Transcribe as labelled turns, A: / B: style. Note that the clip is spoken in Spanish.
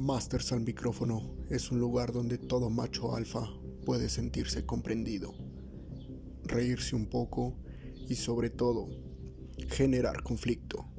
A: Masters al micrófono es un lugar donde todo macho alfa puede sentirse comprendido, reírse un poco y sobre todo generar conflicto.